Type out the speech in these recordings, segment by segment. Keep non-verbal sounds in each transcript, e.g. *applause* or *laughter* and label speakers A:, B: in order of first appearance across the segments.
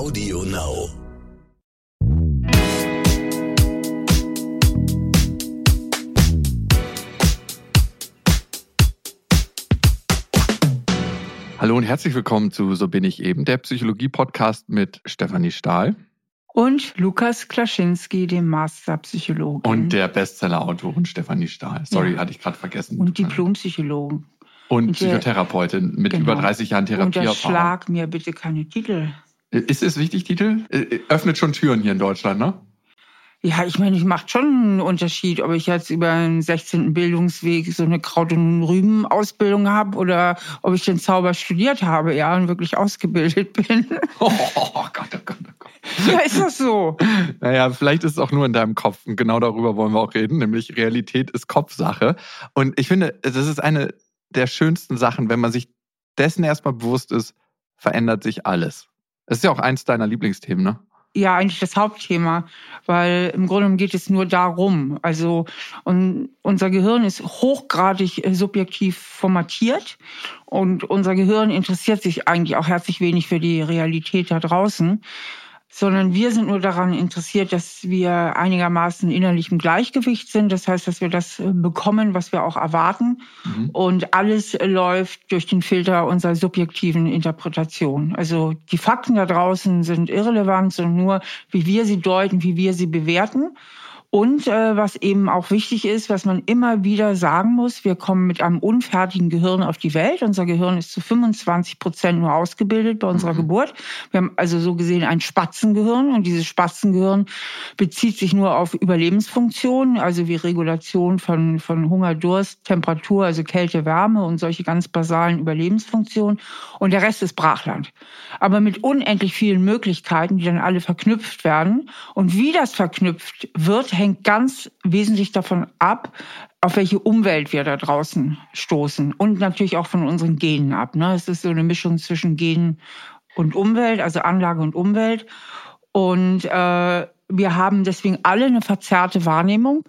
A: Audio Now.
B: Hallo und herzlich willkommen zu So bin ich eben, der Psychologie-Podcast mit Stefanie Stahl.
C: Und Lukas Klaschinski, dem Masterpsychologen.
B: Und der Bestseller-Autorin Stefanie Stahl. Sorry, ja. hatte ich gerade vergessen.
C: Und Diplompsychologen.
B: Und, und Psychotherapeutin mit genau. über 30 Jahren Therapieerfahrung.
C: Unterschlag mir bitte keine Titel.
B: Ist es wichtig, Titel? Äh, öffnet schon Türen hier in Deutschland, ne?
C: Ja, ich meine, ich macht schon einen Unterschied, ob ich jetzt über einen 16. Bildungsweg so eine Kraut- und Rüben-Ausbildung habe oder ob ich den Zauber studiert habe, ja, und wirklich ausgebildet *laughs* bin.
B: Oh, oh Gott, oh Gott, oh Gott.
C: Ja, ist das so?
B: naja, vielleicht ist es auch nur in deinem Kopf. Und genau darüber wollen wir auch reden, nämlich Realität ist Kopfsache. Und ich finde, das ist eine der schönsten Sachen, wenn man sich dessen erstmal bewusst ist, verändert sich alles. Das ist ja auch eins deiner Lieblingsthemen, ne?
C: ja eigentlich das Hauptthema, weil im Grunde geht es nur darum. Also und unser Gehirn ist hochgradig äh, subjektiv formatiert und unser Gehirn interessiert sich eigentlich auch herzlich wenig für die Realität da draußen sondern wir sind nur daran interessiert, dass wir einigermaßen innerlich im Gleichgewicht sind. Das heißt, dass wir das äh, bekommen, was wir auch erwarten. Mhm. Und alles läuft durch den Filter unserer subjektiven Interpretation. Also die Fakten da draußen sind irrelevant, sondern nur, wie wir sie deuten, wie wir sie bewerten. Und äh, was eben auch wichtig ist, was man immer wieder sagen muss, wir kommen mit einem unfertigen Gehirn auf die Welt. Unser Gehirn ist zu 25 Prozent nur ausgebildet bei unserer mhm. Geburt. Wir haben also so gesehen ein Spatzengehirn und dieses Spatzengehirn bezieht sich nur auf Überlebensfunktionen, also wie Regulation von, von Hunger, Durst, Temperatur, also Kälte, Wärme und solche ganz basalen Überlebensfunktionen. Und der Rest ist Brachland. Aber mit unendlich vielen Möglichkeiten, die dann alle verknüpft werden. Und wie das verknüpft wird, hängt ganz wesentlich davon ab, auf welche Umwelt wir da draußen stoßen und natürlich auch von unseren Genen ab. Ne? Es ist so eine Mischung zwischen Genen und Umwelt, also Anlage und Umwelt. Und äh, wir haben deswegen alle eine verzerrte Wahrnehmung.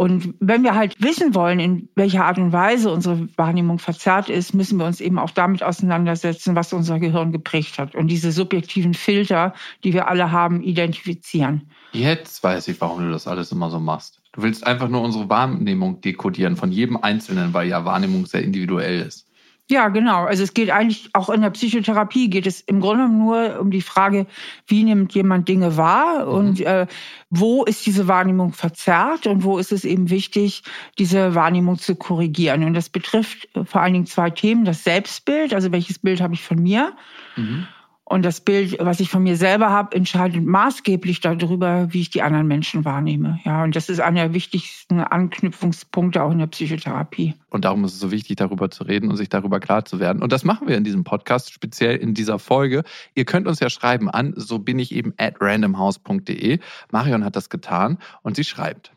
C: Und wenn wir halt wissen wollen, in welcher Art und Weise unsere Wahrnehmung verzerrt ist, müssen wir uns eben auch damit auseinandersetzen, was unser Gehirn geprägt hat und diese subjektiven Filter, die wir alle haben, identifizieren.
B: Jetzt weiß ich, warum du das alles immer so machst. Du willst einfach nur unsere Wahrnehmung dekodieren von jedem Einzelnen, weil ja Wahrnehmung sehr individuell ist.
C: Ja, genau. Also es geht eigentlich auch in der Psychotherapie geht es im Grunde nur um die Frage, wie nimmt jemand Dinge wahr mhm. und äh, wo ist diese Wahrnehmung verzerrt und wo ist es eben wichtig, diese Wahrnehmung zu korrigieren. Und das betrifft vor allen Dingen zwei Themen: das Selbstbild, also welches Bild habe ich von mir. Mhm. Und das Bild, was ich von mir selber habe, entscheidet maßgeblich darüber, wie ich die anderen Menschen wahrnehme. Ja, und das ist einer der wichtigsten Anknüpfungspunkte auch in der Psychotherapie.
B: Und darum ist es so wichtig, darüber zu reden und sich darüber klar zu werden. Und das machen wir in diesem Podcast, speziell in dieser Folge. Ihr könnt uns ja schreiben an, so bin ich eben at randomhouse.de. Marion hat das getan und sie schreibt.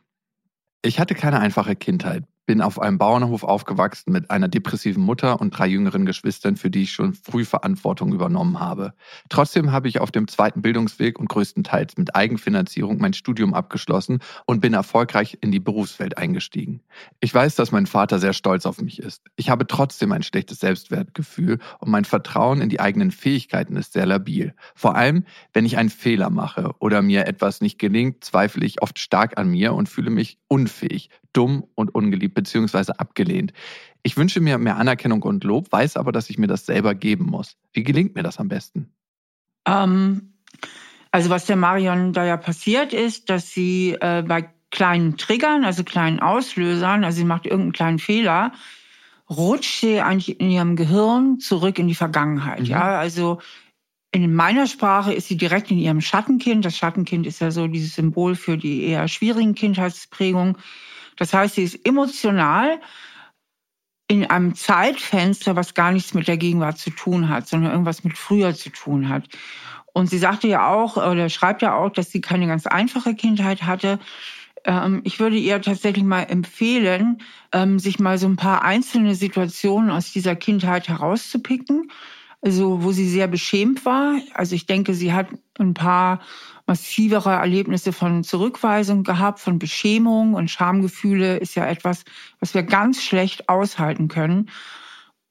B: Ich hatte keine einfache Kindheit, bin auf einem Bauernhof aufgewachsen mit einer depressiven Mutter und drei jüngeren Geschwistern, für die ich schon früh Verantwortung übernommen habe. Trotzdem habe ich auf dem zweiten Bildungsweg und größtenteils mit Eigenfinanzierung mein Studium abgeschlossen und bin erfolgreich in die Berufswelt eingestiegen. Ich weiß, dass mein Vater sehr stolz auf mich ist. Ich habe trotzdem ein schlechtes Selbstwertgefühl und mein Vertrauen in die eigenen Fähigkeiten ist sehr labil. Vor allem, wenn ich einen Fehler mache oder mir etwas nicht gelingt, zweifle ich oft stark an mir und fühle mich unfähig, dumm und ungeliebt bzw. abgelehnt. Ich wünsche mir mehr Anerkennung und Lob, weiß aber, dass ich mir das selber geben muss. Wie gelingt mir das am besten?
C: Ähm, also was der Marion da ja passiert ist, dass sie äh, bei kleinen Triggern, also kleinen Auslösern, also sie macht irgendeinen kleinen Fehler, rutscht sie eigentlich in ihrem Gehirn zurück in die Vergangenheit. Mhm. Ja, also in meiner Sprache ist sie direkt in ihrem Schattenkind. Das Schattenkind ist ja so dieses Symbol für die eher schwierigen Kindheitsprägungen. Das heißt, sie ist emotional in einem Zeitfenster, was gar nichts mit der Gegenwart zu tun hat, sondern irgendwas mit früher zu tun hat. Und sie sagte ja auch, oder schreibt ja auch, dass sie keine ganz einfache Kindheit hatte. Ähm, ich würde ihr tatsächlich mal empfehlen, ähm, sich mal so ein paar einzelne Situationen aus dieser Kindheit herauszupicken also wo sie sehr beschämt war. Also ich denke, sie hat ein paar massivere Erlebnisse von Zurückweisung gehabt, von Beschämung und Schamgefühle ist ja etwas, was wir ganz schlecht aushalten können.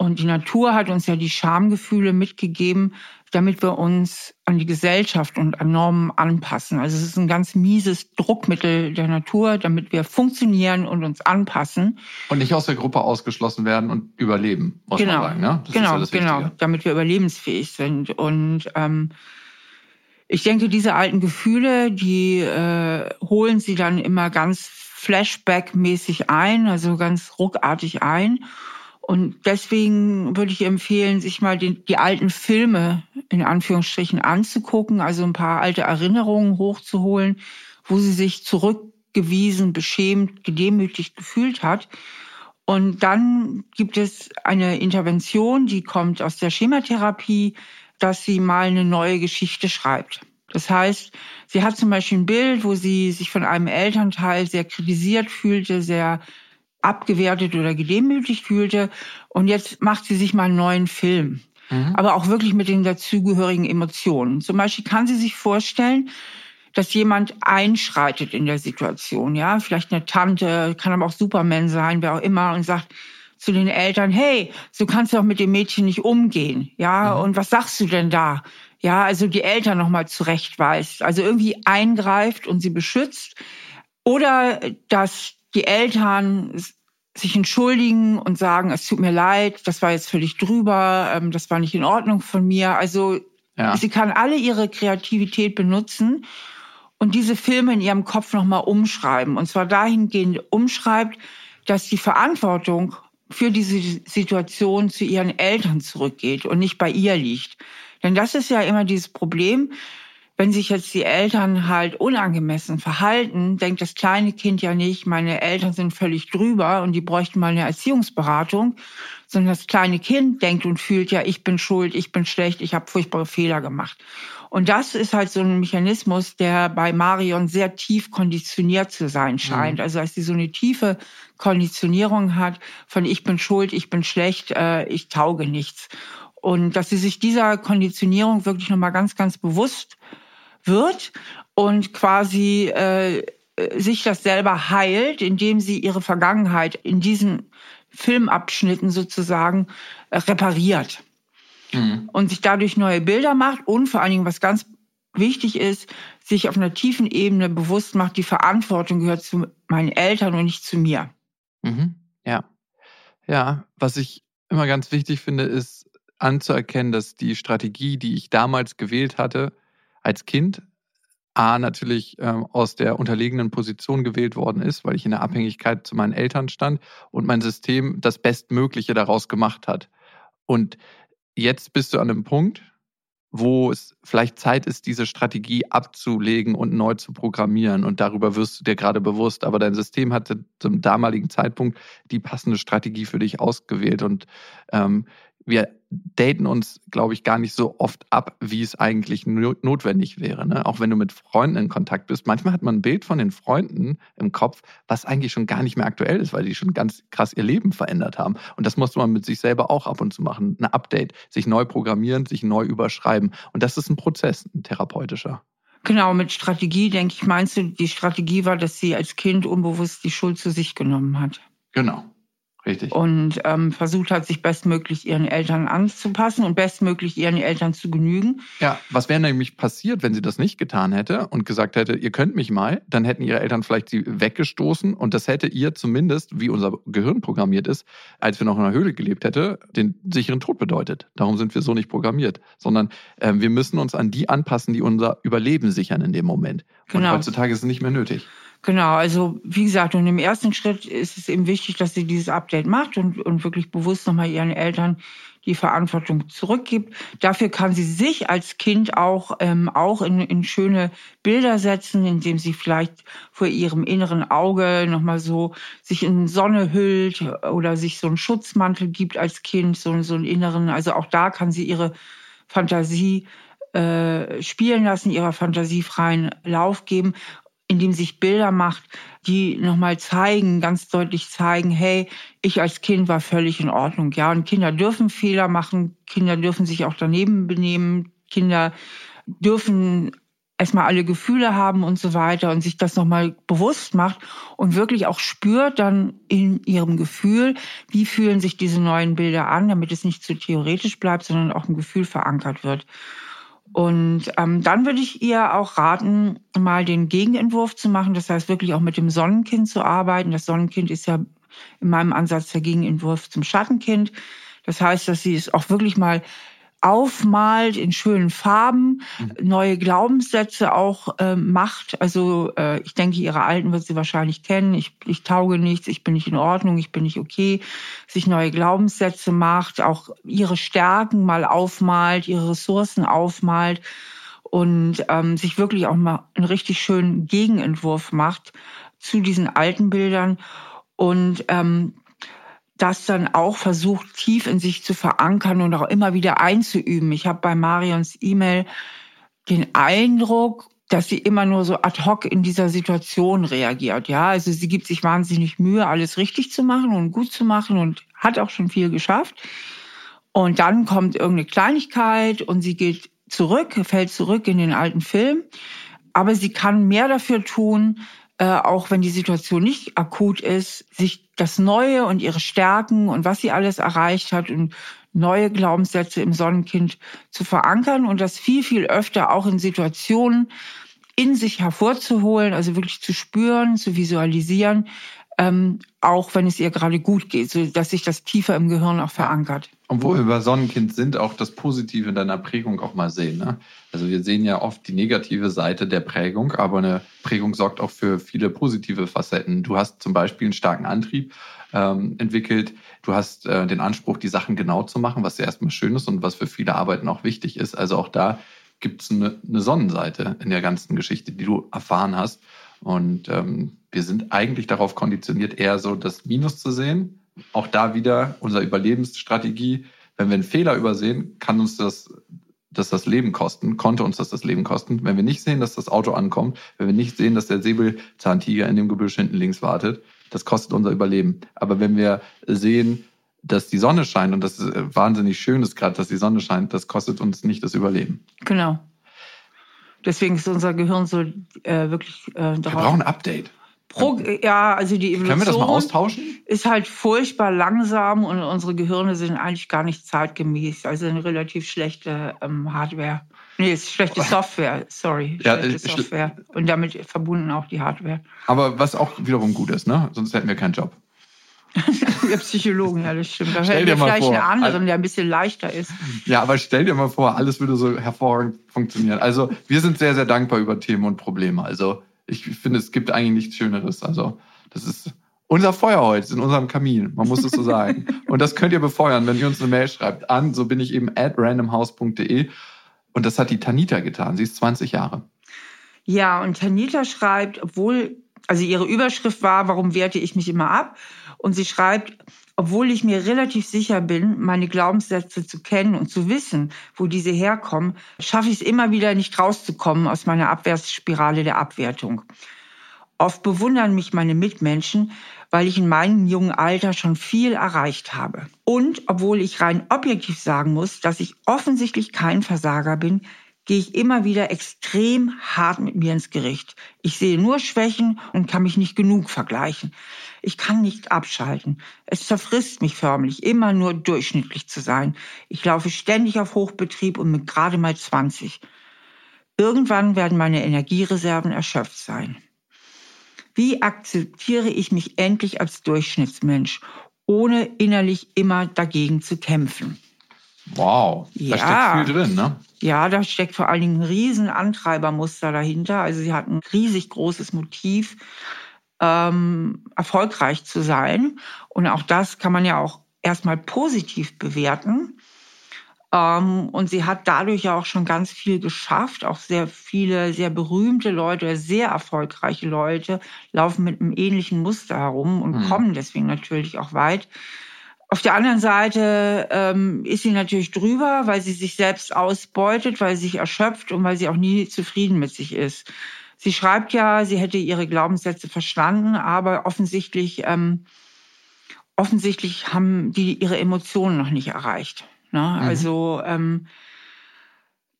C: Und die Natur hat uns ja die Schamgefühle mitgegeben, damit wir uns an die Gesellschaft und an Normen anpassen. Also es ist ein ganz mieses Druckmittel der Natur, damit wir funktionieren und uns anpassen.
B: Und nicht aus der Gruppe ausgeschlossen werden und überleben, muss
C: genau.
B: man sagen. Ne?
C: genau, ja genau, damit wir überlebensfähig sind. Und ähm, ich denke, diese alten Gefühle, die äh, holen sie dann immer ganz Flashback-mäßig ein, also ganz ruckartig ein. Und deswegen würde ich empfehlen, sich mal die, die alten Filme in Anführungsstrichen anzugucken, also ein paar alte Erinnerungen hochzuholen, wo sie sich zurückgewiesen, beschämt, gedemütigt gefühlt hat. Und dann gibt es eine Intervention, die kommt aus der Schematherapie, dass sie mal eine neue Geschichte schreibt. Das heißt, sie hat zum Beispiel ein Bild, wo sie sich von einem Elternteil sehr kritisiert fühlte, sehr abgewertet oder gedemütigt fühlte. Und jetzt macht sie sich mal einen neuen Film. Mhm. Aber auch wirklich mit den dazugehörigen Emotionen. Zum Beispiel kann sie sich vorstellen, dass jemand einschreitet in der Situation, ja, vielleicht eine Tante, kann aber auch Superman sein, wer auch immer, und sagt zu den Eltern, hey, so kannst du doch mit dem Mädchen nicht umgehen, ja, mhm. und was sagst du denn da? Ja, also die Eltern nochmal zurechtweist, also irgendwie eingreift und sie beschützt. Oder dass die Eltern sich entschuldigen und sagen, es tut mir leid, das war jetzt völlig drüber, ähm, das war nicht in Ordnung von mir. Also ja. sie kann alle ihre Kreativität benutzen und diese Filme in ihrem Kopf nochmal umschreiben. Und zwar dahingehend umschreibt, dass die Verantwortung für diese Situation zu ihren Eltern zurückgeht und nicht bei ihr liegt. Denn das ist ja immer dieses Problem, wenn sich jetzt die Eltern halt unangemessen verhalten, denkt das kleine Kind ja nicht, meine Eltern sind völlig drüber und die bräuchten mal eine Erziehungsberatung, sondern das kleine Kind denkt und fühlt ja, ich bin schuld, ich bin schlecht, ich habe furchtbare Fehler gemacht. Und das ist halt so ein Mechanismus, der bei Marion sehr tief konditioniert zu sein scheint. Mhm. Also als sie so eine tiefe Konditionierung hat von ich bin schuld, ich bin schlecht, äh, ich tauge nichts. Und dass sie sich dieser Konditionierung wirklich nochmal ganz, ganz bewusst wird und quasi äh, sich das selber heilt, indem sie ihre Vergangenheit in diesen Filmabschnitten sozusagen äh, repariert mhm. und sich dadurch neue Bilder macht und vor allen Dingen, was ganz wichtig ist, sich auf einer tiefen Ebene bewusst macht, die Verantwortung gehört zu meinen Eltern und nicht zu mir.
B: Mhm. Ja. Ja, was ich immer ganz wichtig finde, ist anzuerkennen, dass die Strategie, die ich damals gewählt hatte, als Kind A natürlich ähm, aus der unterlegenen Position gewählt worden ist, weil ich in der Abhängigkeit zu meinen Eltern stand und mein System das Bestmögliche daraus gemacht hat. Und jetzt bist du an einem Punkt, wo es vielleicht Zeit ist, diese Strategie abzulegen und neu zu programmieren. Und darüber wirst du dir gerade bewusst. Aber dein System hatte zum damaligen Zeitpunkt die passende Strategie für dich ausgewählt. Und ähm, wir daten uns, glaube ich, gar nicht so oft ab, wie es eigentlich notwendig wäre. Ne? Auch wenn du mit Freunden in Kontakt bist. Manchmal hat man ein Bild von den Freunden im Kopf, was eigentlich schon gar nicht mehr aktuell ist, weil die schon ganz krass ihr Leben verändert haben. Und das muss man mit sich selber auch ab und zu machen. Ein Update, sich neu programmieren, sich neu überschreiben. Und das ist ein Prozess, ein therapeutischer.
C: Genau, mit Strategie, denke ich, meinst du, die Strategie war, dass sie als Kind unbewusst die Schuld zu sich genommen hat.
B: Genau. Richtig.
C: Und ähm, versucht hat, sich bestmöglich ihren Eltern anzupassen und bestmöglich ihren Eltern zu genügen.
B: Ja, was wäre nämlich passiert, wenn sie das nicht getan hätte und gesagt hätte, ihr könnt mich mal, dann hätten ihre Eltern vielleicht sie weggestoßen und das hätte ihr zumindest, wie unser Gehirn programmiert ist, als wir noch in einer Höhle gelebt hätte, den sicheren Tod bedeutet. Darum sind wir so nicht programmiert, sondern äh, wir müssen uns an die anpassen, die unser Überleben sichern in dem Moment. Genau. Und heutzutage ist es nicht mehr nötig.
C: Genau, also wie gesagt, und im ersten Schritt ist es eben wichtig, dass sie dieses Update macht und, und wirklich bewusst nochmal ihren Eltern die Verantwortung zurückgibt. Dafür kann sie sich als Kind auch, ähm, auch in, in schöne Bilder setzen, indem sie vielleicht vor ihrem inneren Auge nochmal so sich in Sonne hüllt oder sich so einen Schutzmantel gibt als Kind, so, so einen inneren. Also auch da kann sie ihre Fantasie äh, spielen lassen, ihrer Fantasie freien Lauf geben indem sich Bilder macht, die nochmal zeigen, ganz deutlich zeigen, hey, ich als Kind war völlig in Ordnung. Ja, und Kinder dürfen Fehler machen, Kinder dürfen sich auch daneben benehmen, Kinder dürfen erstmal alle Gefühle haben und so weiter und sich das nochmal bewusst macht und wirklich auch spürt dann in ihrem Gefühl, wie fühlen sich diese neuen Bilder an, damit es nicht zu theoretisch bleibt, sondern auch im Gefühl verankert wird. Und ähm, dann würde ich ihr auch raten, mal den Gegenentwurf zu machen. Das heißt, wirklich auch mit dem Sonnenkind zu arbeiten. Das Sonnenkind ist ja in meinem Ansatz der Gegenentwurf zum Schattenkind. Das heißt, dass sie es auch wirklich mal aufmalt in schönen Farben, mhm. neue Glaubenssätze auch äh, macht. Also äh, ich denke, ihre alten wird sie wahrscheinlich kennen. Ich, ich tauge nichts, ich bin nicht in Ordnung, ich bin nicht okay. Sich neue Glaubenssätze macht, auch ihre Stärken mal aufmalt, ihre Ressourcen aufmalt und ähm, sich wirklich auch mal einen richtig schönen Gegenentwurf macht zu diesen alten Bildern und ähm, das dann auch versucht, tief in sich zu verankern und auch immer wieder einzuüben. Ich habe bei Marions E-Mail den Eindruck, dass sie immer nur so ad hoc in dieser Situation reagiert. Ja, also sie gibt sich wahnsinnig Mühe, alles richtig zu machen und gut zu machen und hat auch schon viel geschafft. Und dann kommt irgendeine Kleinigkeit und sie geht zurück, fällt zurück in den alten Film. Aber sie kann mehr dafür tun, äh, auch wenn die Situation nicht akut ist, sich das Neue und ihre Stärken und was sie alles erreicht hat und neue Glaubenssätze im Sonnenkind zu verankern und das viel, viel öfter auch in Situationen in sich hervorzuholen, also wirklich zu spüren, zu visualisieren, ähm, auch wenn es ihr gerade gut geht, so dass sich das tiefer im Gehirn auch verankert.
B: Und wo wir über Sonnenkind sind, auch das Positive in deiner Prägung auch mal sehen. Ne? Also wir sehen ja oft die negative Seite der Prägung, aber eine Prägung sorgt auch für viele positive Facetten. Du hast zum Beispiel einen starken Antrieb ähm, entwickelt. Du hast äh, den Anspruch, die Sachen genau zu machen, was ja erstmal schön ist und was für viele Arbeiten auch wichtig ist. Also auch da gibt es eine, eine Sonnenseite in der ganzen Geschichte, die du erfahren hast. Und ähm, wir sind eigentlich darauf konditioniert, eher so das Minus zu sehen. Auch da wieder unsere Überlebensstrategie. Wenn wir einen Fehler übersehen, kann uns das, das das Leben kosten, konnte uns das das Leben kosten. Wenn wir nicht sehen, dass das Auto ankommt, wenn wir nicht sehen, dass der Säbelzahntiger in dem Gebüsch hinten links wartet, das kostet unser Überleben. Aber wenn wir sehen, dass die Sonne scheint und das ist wahnsinnig schön ist gerade, dass die Sonne scheint, das kostet uns nicht das Überleben.
C: Genau. Deswegen ist unser Gehirn so äh, wirklich äh,
B: darauf. Wir brauchen ein Update.
C: Pro, ja, also die Evolution
B: Können wir das mal austauschen?
C: ist halt furchtbar langsam und unsere Gehirne sind eigentlich gar nicht zeitgemäß. Also eine relativ schlechte ähm, Hardware. Nee, ist schlechte Software, sorry. Ja, schlechte Software. Und damit verbunden auch die Hardware.
B: Aber was auch wiederum gut ist, ne? Sonst hätten wir keinen Job. *laughs*
C: der Psychologen, ja, das stimmt. Da hätten wir vielleicht vor, einen anderen, der ein bisschen leichter ist.
B: Ja, aber stell dir mal vor, alles würde so hervorragend funktionieren. Also wir sind sehr, sehr dankbar über Themen und Probleme. Also ich finde, es gibt eigentlich nichts Schöneres. Also das ist unser Feuerholz in unserem Kamin, man muss es so sagen. *laughs* und das könnt ihr befeuern, wenn ihr uns eine Mail schreibt an, so bin ich eben at randomhouse.de. Und das hat die Tanita getan. Sie ist 20 Jahre.
C: Ja, und Tanita schreibt, obwohl, also ihre Überschrift war, warum werte ich mich immer ab? Und sie schreibt, obwohl ich mir relativ sicher bin, meine Glaubenssätze zu kennen und zu wissen, wo diese herkommen, schaffe ich es immer wieder nicht rauszukommen aus meiner Abwärtsspirale der Abwertung. Oft bewundern mich meine Mitmenschen, weil ich in meinem jungen Alter schon viel erreicht habe. Und obwohl ich rein objektiv sagen muss, dass ich offensichtlich kein Versager bin, gehe ich immer wieder extrem hart mit mir ins Gericht. Ich sehe nur Schwächen und kann mich nicht genug vergleichen. Ich kann nicht abschalten. Es zerfrisst mich förmlich, immer nur durchschnittlich zu sein. Ich laufe ständig auf Hochbetrieb und mit gerade mal 20. Irgendwann werden meine Energiereserven erschöpft sein. Wie akzeptiere ich mich endlich als Durchschnittsmensch, ohne innerlich immer dagegen zu kämpfen?
B: Wow, da steckt viel drin, ne?
C: Ja, da steckt vor allen Dingen ein riesen Antreibermuster dahinter. Also sie hat ein riesig großes Motiv, ähm, erfolgreich zu sein. Und auch das kann man ja auch erstmal positiv bewerten. Ähm, und sie hat dadurch ja auch schon ganz viel geschafft. Auch sehr viele, sehr berühmte Leute, sehr erfolgreiche Leute laufen mit einem ähnlichen Muster herum und mhm. kommen deswegen natürlich auch weit. Auf der anderen Seite ähm, ist sie natürlich drüber, weil sie sich selbst ausbeutet, weil sie sich erschöpft und weil sie auch nie zufrieden mit sich ist. Sie schreibt ja, sie hätte ihre Glaubenssätze verstanden, aber offensichtlich, ähm, offensichtlich haben die ihre Emotionen noch nicht erreicht. Ne? Mhm. Also ähm,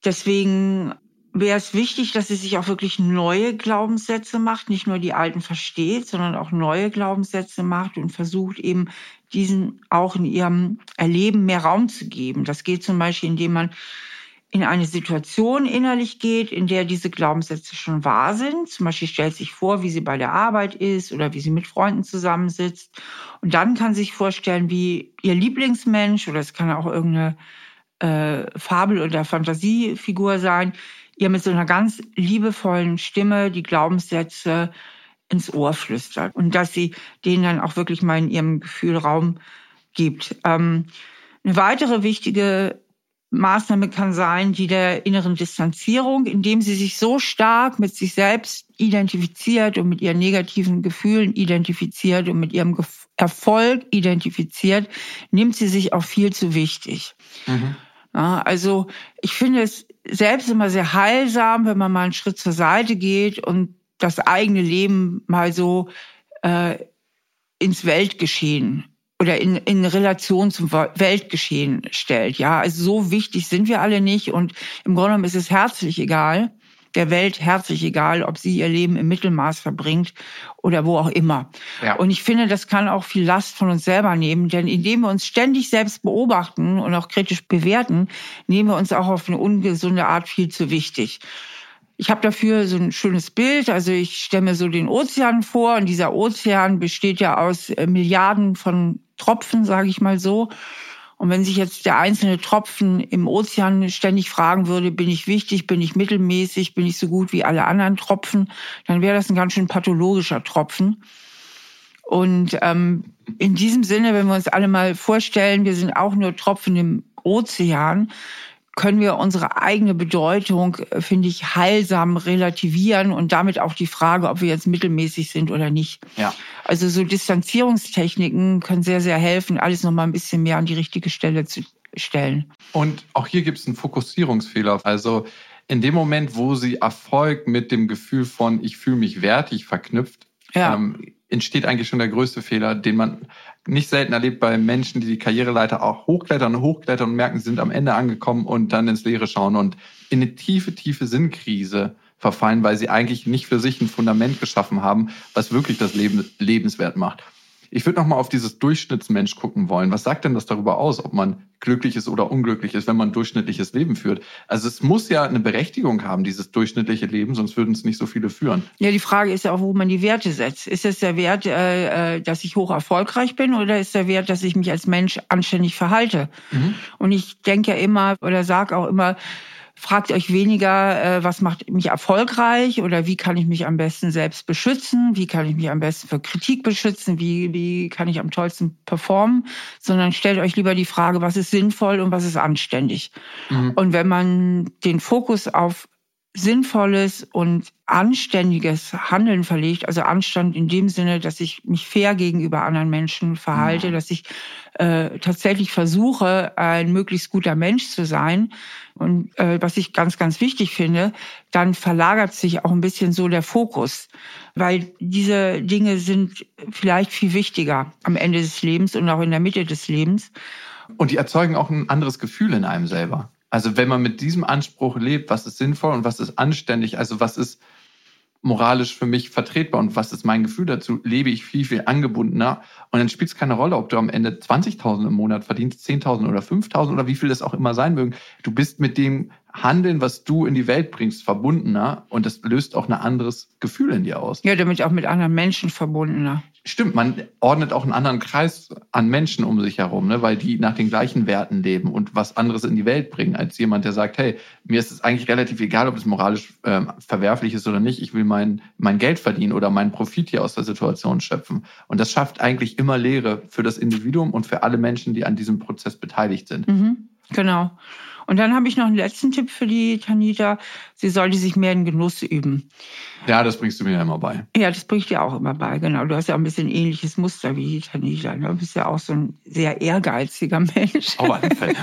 C: deswegen wäre es wichtig, dass sie sich auch wirklich neue Glaubenssätze macht, nicht nur die alten versteht, sondern auch neue Glaubenssätze macht und versucht eben diesen auch in ihrem Erleben mehr Raum zu geben. Das geht zum Beispiel, indem man in eine Situation innerlich geht, in der diese Glaubenssätze schon wahr sind. Zum Beispiel stellt sich vor, wie sie bei der Arbeit ist oder wie sie mit Freunden zusammensitzt. Und dann kann sich vorstellen, wie ihr Lieblingsmensch oder es kann auch irgendeine äh, Fabel- oder Fantasiefigur sein, ihr mit so einer ganz liebevollen Stimme die Glaubenssätze ins Ohr flüstert und dass sie denen dann auch wirklich mal in ihrem Gefühl Raum gibt. Ähm, eine weitere wichtige Maßnahme kann sein, die der inneren Distanzierung, indem sie sich so stark mit sich selbst identifiziert und mit ihren negativen Gefühlen identifiziert und mit ihrem Erfolg identifiziert, nimmt sie sich auch viel zu wichtig. Mhm. Ja, also ich finde es selbst immer sehr heilsam, wenn man mal einen Schritt zur Seite geht und das eigene Leben mal so äh, ins Weltgeschehen oder in, in Relation zum Weltgeschehen stellt. Ja, also so wichtig sind wir alle nicht und im Grunde genommen ist es herzlich egal, der Welt herzlich egal, ob sie ihr Leben im Mittelmaß verbringt oder wo auch immer. Ja. Und ich finde, das kann auch viel Last von uns selber nehmen, denn indem wir uns ständig selbst beobachten und auch kritisch bewerten, nehmen wir uns auch auf eine ungesunde Art viel zu wichtig. Ich habe dafür so ein schönes Bild. Also ich stelle mir so den Ozean vor und dieser Ozean besteht ja aus äh, Milliarden von Tropfen, sage ich mal so. Und wenn sich jetzt der einzelne Tropfen im Ozean ständig fragen würde, bin ich wichtig, bin ich mittelmäßig, bin ich so gut wie alle anderen Tropfen, dann wäre das ein ganz schön pathologischer Tropfen. Und ähm, in diesem Sinne, wenn wir uns alle mal vorstellen, wir sind auch nur Tropfen im Ozean, können wir unsere eigene Bedeutung, äh, finde ich, heilsam relativieren und damit auch die Frage, ob wir jetzt mittelmäßig sind oder nicht. Ja. Also so Distanzierungstechniken können sehr, sehr helfen, alles nochmal ein bisschen mehr an die richtige Stelle zu stellen.
B: Und auch hier gibt es einen Fokussierungsfehler. Also in dem Moment, wo sie Erfolg mit dem Gefühl von ich fühle mich wertig verknüpft, ja. ähm, entsteht eigentlich schon der größte Fehler, den man nicht selten erlebt bei Menschen, die die Karriereleiter auch hochklettern und hochklettern und merken, sie sind am Ende angekommen und dann ins Leere schauen und in eine tiefe, tiefe Sinnkrise verfallen, weil sie eigentlich nicht für sich ein Fundament geschaffen haben, was wirklich das Leben lebenswert macht. Ich würde noch mal auf dieses Durchschnittsmensch gucken wollen. Was sagt denn das darüber aus, ob man glücklich ist oder unglücklich ist, wenn man ein durchschnittliches Leben führt? Also es muss ja eine Berechtigung haben, dieses durchschnittliche Leben, sonst würden es nicht so viele führen.
C: Ja, die Frage ist ja auch, wo man die Werte setzt. Ist es der Wert, äh, äh, dass ich hoch erfolgreich bin oder ist der Wert, dass ich mich als Mensch anständig verhalte? Mhm. Und ich denke ja immer oder sage auch immer, Fragt euch weniger, äh, was macht mich erfolgreich oder wie kann ich mich am besten selbst beschützen, wie kann ich mich am besten für Kritik beschützen, wie, wie kann ich am tollsten performen, sondern stellt euch lieber die Frage, was ist sinnvoll und was ist anständig. Mhm. Und wenn man den Fokus auf sinnvolles und anständiges Handeln verlegt, also Anstand in dem Sinne, dass ich mich fair gegenüber anderen Menschen verhalte, ja. dass ich äh, tatsächlich versuche, ein möglichst guter Mensch zu sein. Und äh, was ich ganz, ganz wichtig finde, dann verlagert sich auch ein bisschen so der Fokus, weil diese Dinge sind vielleicht viel wichtiger am Ende des Lebens und auch in der Mitte des Lebens.
B: Und die erzeugen auch ein anderes Gefühl in einem selber. Also wenn man mit diesem Anspruch lebt, was ist sinnvoll und was ist anständig, also was ist moralisch für mich vertretbar und was ist mein Gefühl dazu, lebe ich viel, viel angebundener. Und dann spielt es keine Rolle, ob du am Ende 20.000 im Monat verdienst, 10.000 oder 5.000 oder wie viel das auch immer sein mögen. Du bist mit dem Handeln, was du in die Welt bringst, verbundener und das löst auch ein anderes Gefühl in dir aus.
C: Ja, damit auch mit anderen Menschen verbundener.
B: Stimmt, man ordnet auch einen anderen Kreis an Menschen um sich herum, ne, weil die nach den gleichen Werten leben und was anderes in die Welt bringen, als jemand, der sagt, hey, mir ist es eigentlich relativ egal, ob es moralisch äh, verwerflich ist oder nicht, ich will mein, mein Geld verdienen oder meinen Profit hier aus der Situation schöpfen. Und das schafft eigentlich immer Lehre für das Individuum und für alle Menschen, die an diesem Prozess beteiligt sind.
C: Mhm, genau. Und dann habe ich noch einen letzten Tipp für die Tanita. Sie sollte sich mehr in Genuss üben.
B: Ja, das bringst du mir ja immer bei.
C: Ja, das bringe ich dir auch immer bei, genau. Du hast ja auch ein bisschen ähnliches Muster wie die Tanita. Ne? Du bist ja auch so ein sehr ehrgeiziger Mensch.
B: Auf alle Fälle.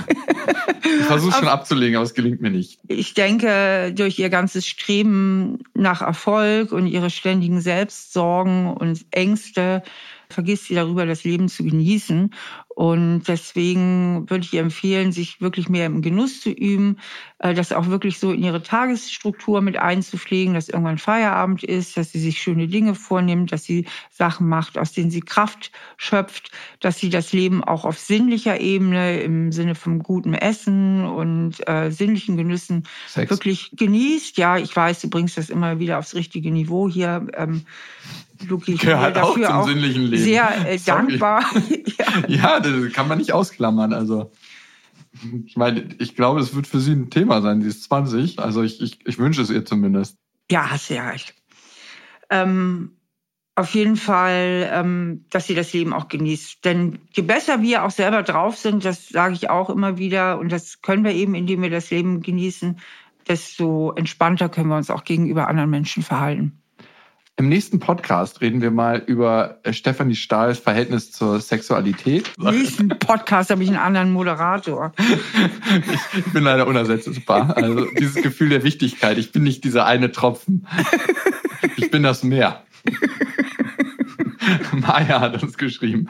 B: Ich versuche schon abzulegen, aber es gelingt mir nicht.
C: Ich denke, durch ihr ganzes Streben nach Erfolg und ihre ständigen Selbstsorgen und Ängste vergisst sie darüber, das Leben zu genießen Und deswegen würde ich ihr empfehlen, sich wirklich mehr im Genuss zu üben, äh, das auch wirklich so in ihre Tagesstruktur mit einzupflegen, dass irgendwann Feierabend ist, dass sie sich schöne Dinge vornimmt, dass sie Sachen macht, aus denen sie Kraft schöpft, dass sie das Leben auch auf sinnlicher Ebene im Sinne von gutem Essen und äh, sinnlichen Genüssen Sex. wirklich genießt. Ja, ich weiß, du bringst das immer wieder aufs richtige Niveau hier. Ähm,
B: Luki, ich bin dafür auch zum sinnlichen Leben.
C: sehr äh, dankbar. *laughs*
B: ja. ja, das kann man nicht ausklammern. Also ich meine, ich glaube, es wird für sie ein Thema sein, sie ist 20. Also ich, ich, ich wünsche es ihr zumindest.
C: Ja, hast du ja recht. Ähm, auf jeden Fall, ähm, dass sie das Leben auch genießt. Denn je besser wir auch selber drauf sind, das sage ich auch immer wieder, und das können wir eben, indem wir das Leben genießen, desto entspannter können wir uns auch gegenüber anderen Menschen verhalten.
B: Im nächsten Podcast reden wir mal über äh, Stefanie Stahls Verhältnis zur Sexualität.
C: Im nächsten Podcast habe ich einen anderen Moderator.
B: ich bin leider unersetzbar. Also dieses Gefühl der Wichtigkeit. Ich bin nicht dieser eine Tropfen. Ich bin das Meer. Maya hat uns geschrieben.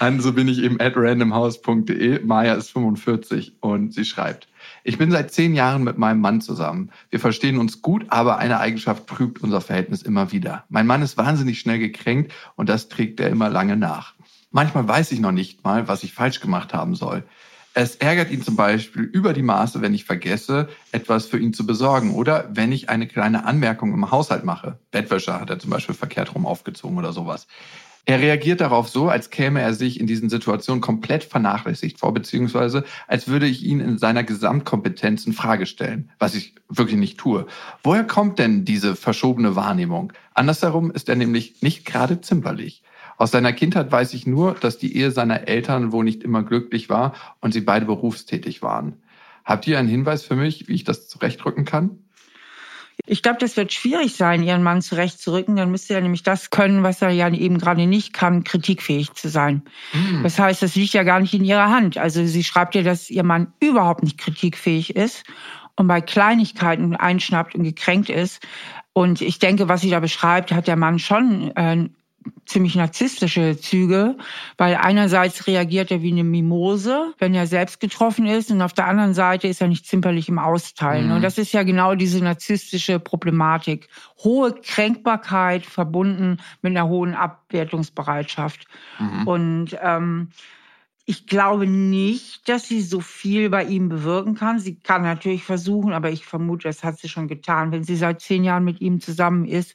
B: An so bin ich eben at randomhouse.de. Maya ist 45 und sie schreibt. Ich bin seit zehn Jahren mit meinem Mann zusammen. Wir verstehen uns gut, aber eine Eigenschaft trübt unser Verhältnis immer wieder. Mein Mann ist wahnsinnig schnell gekränkt und das trägt er immer lange nach. Manchmal weiß ich noch nicht mal, was ich falsch gemacht haben soll. Es ärgert ihn zum Beispiel über die Maße, wenn ich vergesse, etwas für ihn zu besorgen oder wenn ich eine kleine Anmerkung im Haushalt mache. Bettwäsche hat er zum Beispiel verkehrt rum aufgezogen oder sowas. Er reagiert darauf so, als käme er sich in diesen Situationen komplett vernachlässigt vor, beziehungsweise als würde ich ihn in seiner Gesamtkompetenz in Frage stellen, was ich wirklich nicht tue. Woher kommt denn diese verschobene Wahrnehmung? Andersherum ist er nämlich nicht gerade zimperlich. Aus seiner Kindheit weiß ich nur, dass die Ehe seiner Eltern wohl nicht immer glücklich war und sie beide berufstätig waren. Habt ihr einen Hinweis für mich, wie ich das zurechtrücken kann?
C: Ich glaube, das wird schwierig sein, ihren Mann zurechtzurücken. Dann müsste er nämlich das können, was er ja eben gerade nicht kann, kritikfähig zu sein. Mhm. Das heißt, das liegt ja gar nicht in ihrer Hand. Also sie schreibt ja, dass ihr Mann überhaupt nicht kritikfähig ist und bei Kleinigkeiten einschnappt und gekränkt ist. Und ich denke, was sie da beschreibt, hat der Mann schon äh, ziemlich narzisstische Züge, weil einerseits reagiert er wie eine Mimose, wenn er selbst getroffen ist, und auf der anderen Seite ist er nicht zimperlich im Austeilen. Mhm. Und das ist ja genau diese narzisstische Problematik. Hohe Kränkbarkeit verbunden mit einer hohen Abwertungsbereitschaft. Mhm. Und ähm, ich glaube nicht, dass sie so viel bei ihm bewirken kann. Sie kann natürlich versuchen, aber ich vermute, das hat sie schon getan. Wenn sie seit zehn Jahren mit ihm zusammen ist,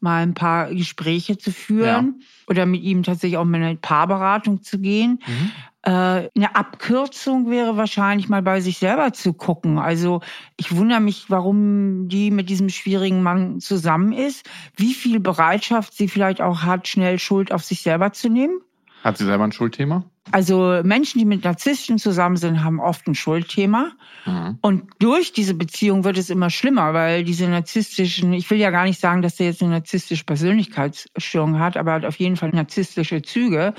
C: mal ein paar Gespräche zu führen ja. oder mit ihm tatsächlich auch mal eine Paarberatung zu gehen. Mhm. Äh, eine Abkürzung wäre wahrscheinlich mal bei sich selber zu gucken. Also ich wundere mich, warum die mit diesem schwierigen Mann zusammen ist, wie viel Bereitschaft sie vielleicht auch hat, schnell Schuld auf sich selber zu nehmen.
B: Hat sie selber ein Schuldthema?
C: Also Menschen, die mit Narzissten zusammen sind, haben oft ein Schuldthema. Mhm. Und durch diese Beziehung wird es immer schlimmer, weil diese narzisstischen, ich will ja gar nicht sagen, dass er jetzt eine narzisstische Persönlichkeitsstörung hat, aber hat auf jeden Fall narzisstische Züge.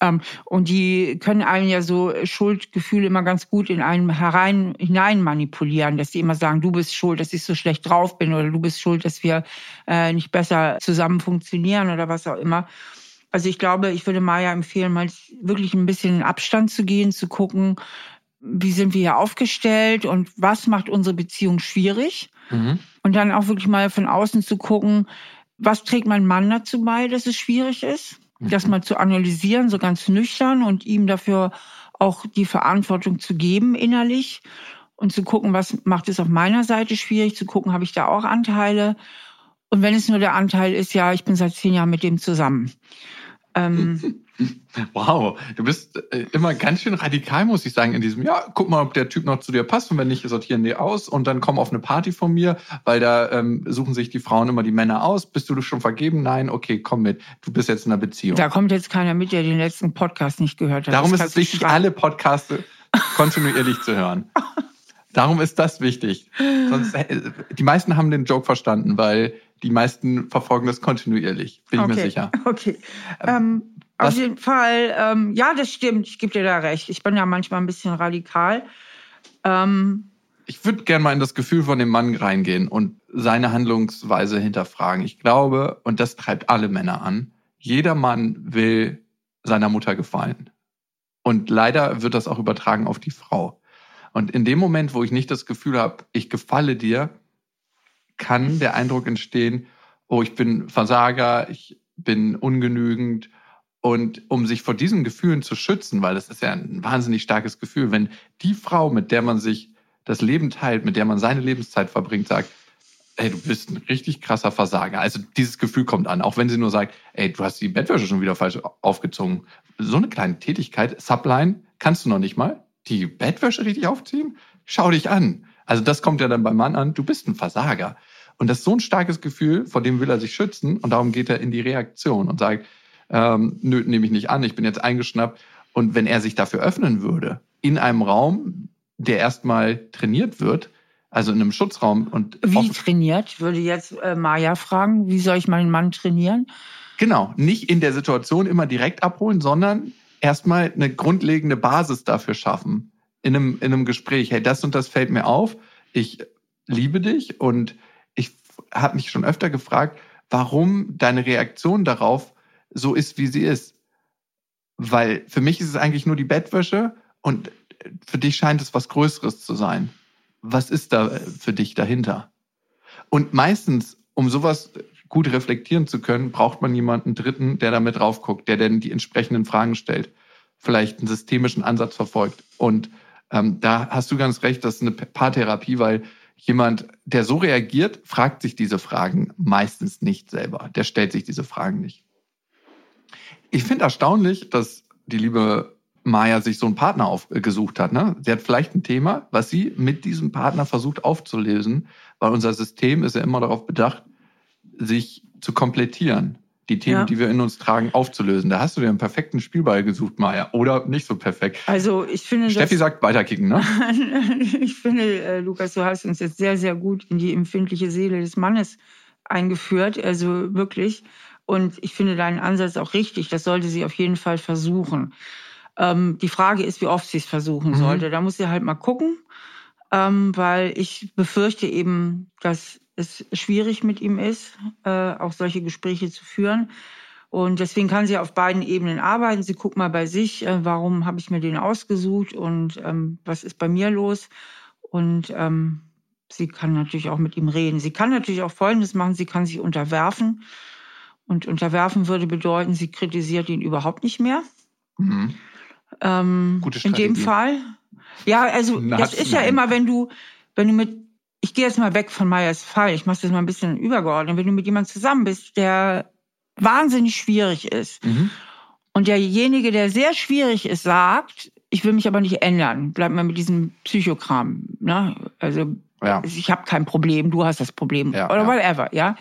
C: Ähm, und die können einen ja so Schuldgefühle immer ganz gut in einen herein, hinein manipulieren, dass sie immer sagen, du bist schuld, dass ich so schlecht drauf bin oder du bist schuld, dass wir äh, nicht besser zusammen funktionieren oder was auch immer. Also ich glaube, ich würde Maya empfehlen, mal wirklich ein bisschen in Abstand zu gehen, zu gucken, wie sind wir hier aufgestellt und was macht unsere Beziehung schwierig. Mhm. Und dann auch wirklich mal von außen zu gucken, was trägt mein Mann dazu bei, dass es schwierig ist. Mhm. Das mal zu analysieren, so ganz nüchtern und ihm dafür auch die Verantwortung zu geben innerlich und zu gucken, was macht es auf meiner Seite schwierig, zu gucken, habe ich da auch Anteile. Und wenn es nur der Anteil ist, ja, ich bin seit zehn Jahren mit dem zusammen.
B: Ähm, *laughs* wow, du bist äh, immer ganz schön radikal, muss ich sagen, in diesem, ja, guck mal, ob der Typ noch zu dir passt und wenn nicht, sortieren die aus und dann komm auf eine Party von mir, weil da ähm, suchen sich die Frauen immer die Männer aus. Bist du schon vergeben? Nein, okay, komm mit. Du bist jetzt in einer Beziehung.
C: Da kommt jetzt keiner mit, der den letzten Podcast nicht gehört hat.
B: Darum ist es wichtig, alle Podcasts kontinuierlich zu hören. *laughs* Darum ist das wichtig. Sonst, äh, die meisten haben den Joke verstanden, weil die meisten verfolgen das kontinuierlich, bin okay. ich mir sicher.
C: Okay. Ähm, ähm auf jeden Fall, ähm, ja, das stimmt. Ich gebe dir da recht. Ich bin ja manchmal ein bisschen radikal. Ähm,
B: ich würde gerne mal in das Gefühl von dem Mann reingehen und seine Handlungsweise hinterfragen. Ich glaube, und das treibt alle Männer an, jeder Mann will seiner Mutter gefallen. Und leider wird das auch übertragen auf die Frau. Und in dem Moment, wo ich nicht das Gefühl habe, ich gefalle dir, kann der Eindruck entstehen, oh, ich bin Versager, ich bin ungenügend. Und um sich vor diesen Gefühlen zu schützen, weil das ist ja ein wahnsinnig starkes Gefühl, wenn die Frau, mit der man sich das Leben teilt, mit der man seine Lebenszeit verbringt, sagt, ey, du bist ein richtig krasser Versager. Also dieses Gefühl kommt an, auch wenn sie nur sagt, ey, du hast die Bettwäsche schon wieder falsch aufgezogen. So eine kleine Tätigkeit, Subline, kannst du noch nicht mal die Bettwäsche richtig aufziehen? Schau dich an. Also das kommt ja dann beim Mann an, du bist ein Versager. Und das ist so ein starkes Gefühl, vor dem will er sich schützen und darum geht er in die Reaktion und sagt, ähm, nö, nehme ich nicht an, ich bin jetzt eingeschnappt. Und wenn er sich dafür öffnen würde, in einem Raum, der erstmal trainiert wird, also in einem Schutzraum. Und
C: wie trainiert? Würde jetzt äh, Maja fragen, wie soll ich meinen Mann trainieren?
B: Genau, nicht in der Situation immer direkt abholen, sondern erstmal eine grundlegende Basis dafür schaffen. In einem, in einem Gespräch, hey, das und das fällt mir auf, ich liebe dich und habe mich schon öfter gefragt, warum deine Reaktion darauf so ist, wie sie ist. Weil für mich ist es eigentlich nur die Bettwäsche und für dich scheint es was Größeres zu sein was ist da für dich dahinter? Und meistens, um sowas gut reflektieren zu können, braucht man jemanden Dritten, der damit drauf guckt, der dann die entsprechenden Fragen stellt, vielleicht einen systemischen Ansatz verfolgt. Und ähm, da hast du ganz recht, das ist eine Paartherapie, weil jemand, der so reagiert, fragt sich diese Fragen meistens nicht selber. Der stellt sich diese Fragen nicht. Ich finde erstaunlich, dass die liebe Maya sich so einen Partner aufgesucht hat. Ne? Sie hat vielleicht ein Thema, was sie mit diesem Partner versucht aufzulösen, weil unser System ist ja immer darauf bedacht, sich zu komplettieren, die Themen, ja. die wir in uns tragen, aufzulösen. Da hast du dir einen perfekten Spielball gesucht, Maya, oder nicht so perfekt.
C: Also ich finde,
B: Steffi sagt weiterkicken, ne? *laughs*
C: ich finde, äh, Lukas, du hast uns jetzt sehr, sehr gut in die empfindliche Seele des Mannes eingeführt, also wirklich. Und ich finde deinen Ansatz auch richtig. Das sollte sie auf jeden Fall versuchen. Ähm, die Frage ist, wie oft sie es versuchen mhm. sollte. Da muss sie halt mal gucken, ähm, weil ich befürchte eben, dass es schwierig mit ihm ist, äh, auch solche Gespräche zu führen. Und deswegen kann sie auf beiden Ebenen arbeiten. Sie guckt mal bei sich, äh, warum habe ich mir den ausgesucht und ähm, was ist bei mir los. Und ähm, sie kann natürlich auch mit ihm reden. Sie kann natürlich auch Folgendes machen, sie kann sich unterwerfen. Und unterwerfen würde bedeuten, sie kritisiert ihn überhaupt nicht mehr. Mhm. Ähm, Gute Strategie. in dem Fall. Ja, also Na, das ist ja immer, wenn du, wenn du mit, ich gehe jetzt mal weg von Meyers Fall, ich mache das mal ein bisschen übergeordnet, wenn du mit jemandem zusammen bist, der wahnsinnig schwierig ist mhm. und derjenige, der sehr schwierig ist, sagt, ich will mich aber nicht ändern, bleib mal mit diesem Psychokram, ne? Also ja. ich habe kein Problem, du hast das Problem ja, oder ja. whatever, ja.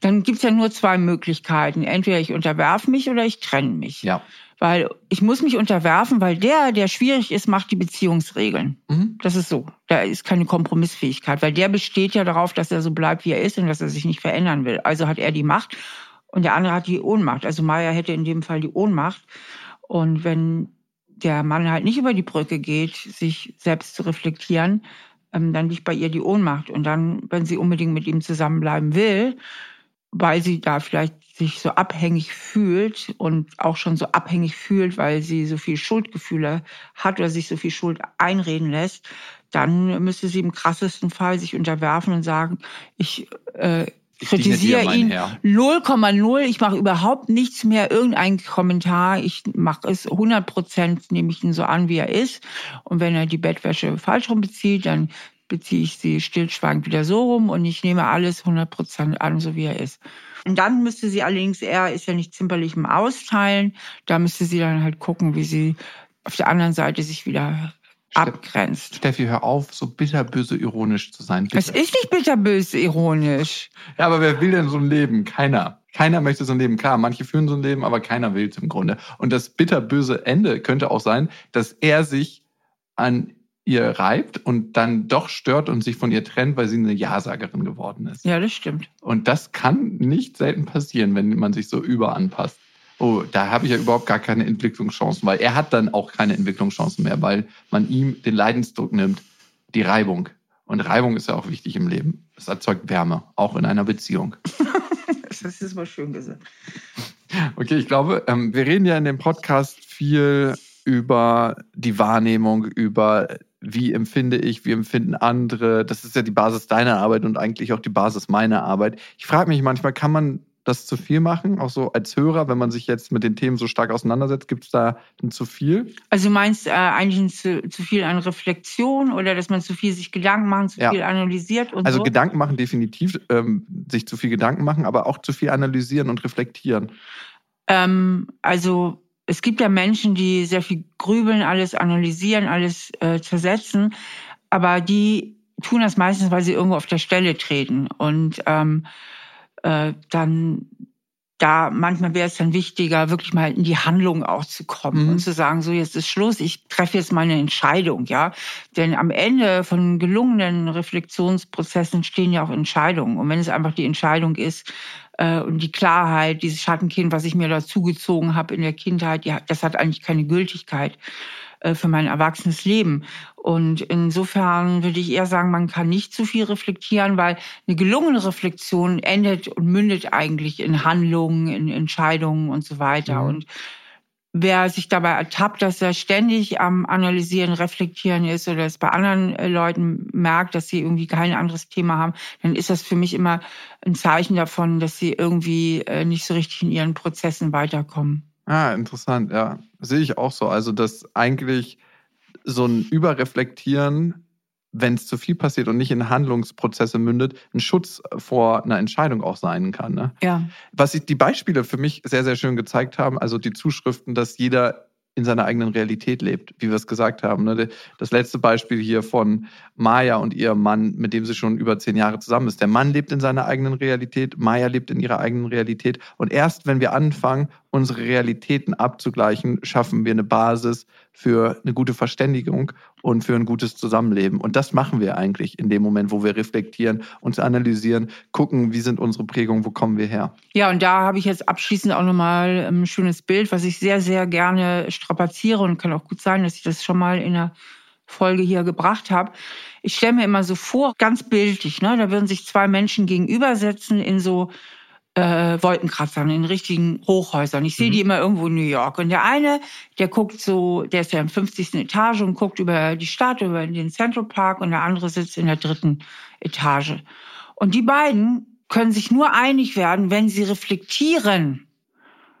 C: Dann gibt's ja nur zwei Möglichkeiten. Entweder ich unterwerfe mich oder ich trenne mich. Ja. Weil ich muss mich unterwerfen, weil der, der schwierig ist, macht die Beziehungsregeln. Mhm. Das ist so. Da ist keine Kompromissfähigkeit, weil der besteht ja darauf, dass er so bleibt, wie er ist und dass er sich nicht verändern will. Also hat er die Macht und der andere hat die Ohnmacht. Also Maya hätte in dem Fall die Ohnmacht. Und wenn der Mann halt nicht über die Brücke geht, sich selbst zu reflektieren, ähm, dann liegt bei ihr die Ohnmacht. Und dann, wenn sie unbedingt mit ihm zusammenbleiben will, weil sie da vielleicht sich so abhängig fühlt und auch schon so abhängig fühlt, weil sie so viel Schuldgefühle hat oder sich so viel Schuld einreden lässt, dann müsste sie im krassesten Fall sich unterwerfen und sagen, ich äh, kritisiere ihn 0,0, ich mache überhaupt nichts mehr, irgendein Kommentar, ich mache es 100 Prozent, nehme ich ihn so an, wie er ist. Und wenn er die Bettwäsche falsch rum bezieht, dann beziehe ich sie stillschweigend wieder so rum und ich nehme alles 100 Prozent an, so wie er ist. Und dann müsste sie allerdings, er ist ja nicht zimperlich im Austeilen, da müsste sie dann halt gucken, wie sie auf der anderen Seite sich wieder abgrenzt.
B: Steffi, hör auf, so bitterböse ironisch zu sein.
C: Bitte. Es ist nicht bitterböse ironisch.
B: Ja, aber wer will denn so ein Leben? Keiner. Keiner möchte so ein Leben. Klar, manche führen so ein Leben, aber keiner will es im Grunde. Und das bitterböse Ende könnte auch sein, dass er sich an ihr reibt und dann doch stört und sich von ihr trennt, weil sie eine Ja-Sagerin geworden ist.
C: Ja, das stimmt.
B: Und das kann nicht selten passieren, wenn man sich so überanpasst. Oh, da habe ich ja überhaupt gar keine Entwicklungschancen, weil er hat dann auch keine Entwicklungschancen mehr, weil man ihm den Leidensdruck nimmt, die Reibung. Und Reibung ist ja auch wichtig im Leben. Es erzeugt Wärme, auch in einer Beziehung. *laughs*
C: das ist mal schön gesagt.
B: Okay, ich glaube, ähm, wir reden ja in dem Podcast viel über die Wahrnehmung, über wie empfinde ich, wie empfinden andere. Das ist ja die Basis deiner Arbeit und eigentlich auch die Basis meiner Arbeit. Ich frage mich manchmal, kann man das zu viel machen, auch so als Hörer, wenn man sich jetzt mit den Themen so stark auseinandersetzt? Gibt es da ein zu viel?
C: Also du meinst äh, eigentlich ein zu, zu, viel an Reflexion oder dass man zu viel sich Gedanken machen, zu ja. viel analysiert und
B: Also
C: so?
B: Gedanken machen definitiv, ähm, sich zu viel Gedanken machen, aber auch zu viel analysieren und reflektieren.
C: Ähm, also es gibt ja Menschen, die sehr viel grübeln, alles analysieren, alles äh, zersetzen, aber die tun das meistens, weil sie irgendwo auf der Stelle treten und ähm, äh, dann da manchmal wäre es dann wichtiger, wirklich mal in die Handlung auch zu kommen mhm. und zu sagen, so jetzt ist Schluss, ich treffe jetzt mal eine Entscheidung, ja. Denn am Ende von gelungenen Reflexionsprozessen stehen ja auch Entscheidungen. Und wenn es einfach die Entscheidung ist äh, und die Klarheit, dieses Schattenkind, was ich mir dazugezogen habe in der Kindheit, ja, das hat eigentlich keine Gültigkeit. Äh, für mein erwachsenes Leben. Und insofern würde ich eher sagen, man kann nicht zu viel reflektieren, weil eine gelungene Reflexion endet und mündet eigentlich in Handlungen, in Entscheidungen und so weiter. Mhm. Und wer sich dabei ertappt, dass er ständig am Analysieren, Reflektieren ist oder es bei anderen äh, Leuten merkt, dass sie irgendwie kein anderes Thema haben, dann ist das für mich immer ein Zeichen davon, dass sie irgendwie äh, nicht so richtig in ihren Prozessen weiterkommen.
B: Ah, interessant, ja. Sehe ich auch so. Also, dass eigentlich so ein Überreflektieren, wenn es zu viel passiert und nicht in Handlungsprozesse mündet, ein Schutz vor einer Entscheidung auch sein kann. Ne?
C: Ja.
B: Was die Beispiele für mich sehr, sehr schön gezeigt haben, also die Zuschriften, dass jeder in seiner eigenen Realität lebt, wie wir es gesagt haben. Ne? Das letzte Beispiel hier von Maya und ihrem Mann, mit dem sie schon über zehn Jahre zusammen ist. Der Mann lebt in seiner eigenen Realität, Maya lebt in ihrer eigenen Realität. Und erst wenn wir anfangen, unsere Realitäten abzugleichen, schaffen wir eine Basis für eine gute Verständigung und für ein gutes Zusammenleben. Und das machen wir eigentlich in dem Moment, wo wir reflektieren, uns analysieren, gucken, wie sind unsere Prägungen, wo kommen wir her.
C: Ja, und da habe ich jetzt abschließend auch nochmal ein schönes Bild, was ich sehr, sehr gerne strapaziere und kann auch gut sein, dass ich das schon mal in der Folge hier gebracht habe. Ich stelle mir immer so vor, ganz bildlich, ne? da würden sich zwei Menschen gegenübersetzen in so äh, Wolkenkratzern, in richtigen Hochhäusern. Ich sehe mhm. die immer irgendwo in New York. Und der eine, der guckt so, der ist ja im 50. Etage und guckt über die Stadt, über den Central Park und der andere sitzt in der dritten Etage. Und die beiden können sich nur einig werden, wenn sie reflektieren,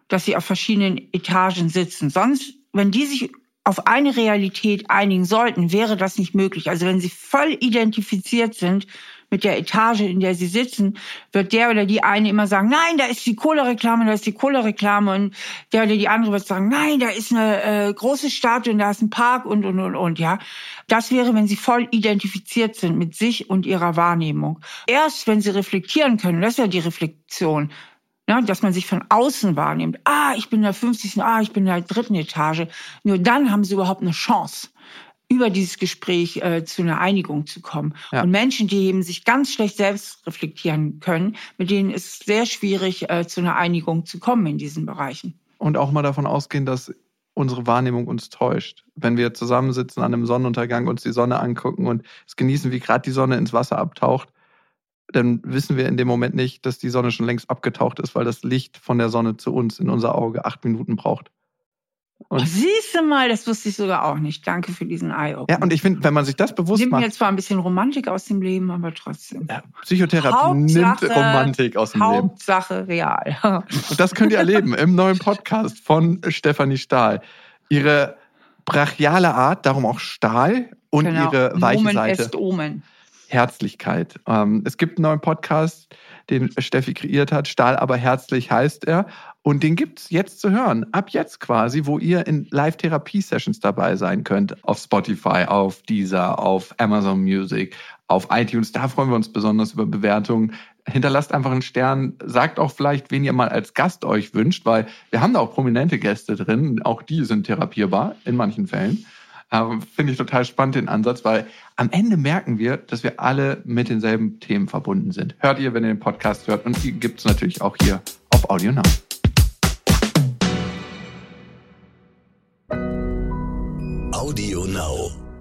C: dass sie auf verschiedenen Etagen sitzen. Sonst, wenn die sich auf eine Realität einigen sollten, wäre das nicht möglich. Also wenn sie voll identifiziert sind mit der Etage, in der sie sitzen, wird der oder die eine immer sagen, nein, da ist die Kohlereklame, da ist die Kohlereklame und der oder die andere wird sagen, nein, da ist eine äh, große Stadt und da ist ein Park und und und und ja. Das wäre, wenn sie voll identifiziert sind mit sich und ihrer Wahrnehmung. Erst wenn sie reflektieren können, das ist ja die Reflexion, ja, dass man sich von außen wahrnimmt. Ah, ich bin in der 50. Ah, ich bin in der dritten Etage. Nur dann haben sie überhaupt eine Chance über dieses Gespräch äh, zu einer Einigung zu kommen. Ja. Und Menschen, die eben sich ganz schlecht selbst reflektieren können, mit denen ist es sehr schwierig, äh, zu einer Einigung zu kommen in diesen Bereichen.
B: Und auch mal davon ausgehen, dass unsere Wahrnehmung uns täuscht. Wenn wir zusammensitzen an einem Sonnenuntergang, uns die Sonne angucken und es genießen, wie gerade die Sonne ins Wasser abtaucht, dann wissen wir in dem Moment nicht, dass die Sonne schon längst abgetaucht ist, weil das Licht von der Sonne zu uns in unser Auge acht Minuten braucht.
C: Und oh, siehst du mal, das wusste ich sogar auch nicht. Danke für diesen Eye-Opener.
B: Ja, und ich finde, wenn man sich das bewusst
C: nimmt
B: macht.
C: Nimmt mir zwar ein bisschen Romantik aus dem Leben, aber trotzdem. Ja,
B: Psychotherapie Hauptsache, nimmt Romantik aus dem
C: Hauptsache
B: Leben.
C: Hauptsache real. *laughs*
B: und das könnt ihr erleben im neuen Podcast von Stefanie Stahl. Ihre brachiale Art, darum auch Stahl und genau. ihre weiche
C: Omen
B: Seite.
C: Est Omen.
B: Herzlichkeit. Ähm, es gibt einen neuen Podcast, den Steffi kreiert hat. Stahl aber herzlich heißt er. Und den gibt es jetzt zu hören. Ab jetzt quasi, wo ihr in Live-Therapie-Sessions dabei sein könnt. Auf Spotify, auf Deezer, auf Amazon Music, auf iTunes. Da freuen wir uns besonders über Bewertungen. Hinterlasst einfach einen Stern. Sagt auch vielleicht, wen ihr mal als Gast euch wünscht, weil wir haben da auch prominente Gäste drin. Auch die sind therapierbar in manchen Fällen. Ähm, Finde ich total spannend den Ansatz, weil am Ende merken wir, dass wir alle mit denselben Themen verbunden sind. Hört ihr, wenn ihr den Podcast hört und die gibt es natürlich auch hier auf Audio Now. Audio Now.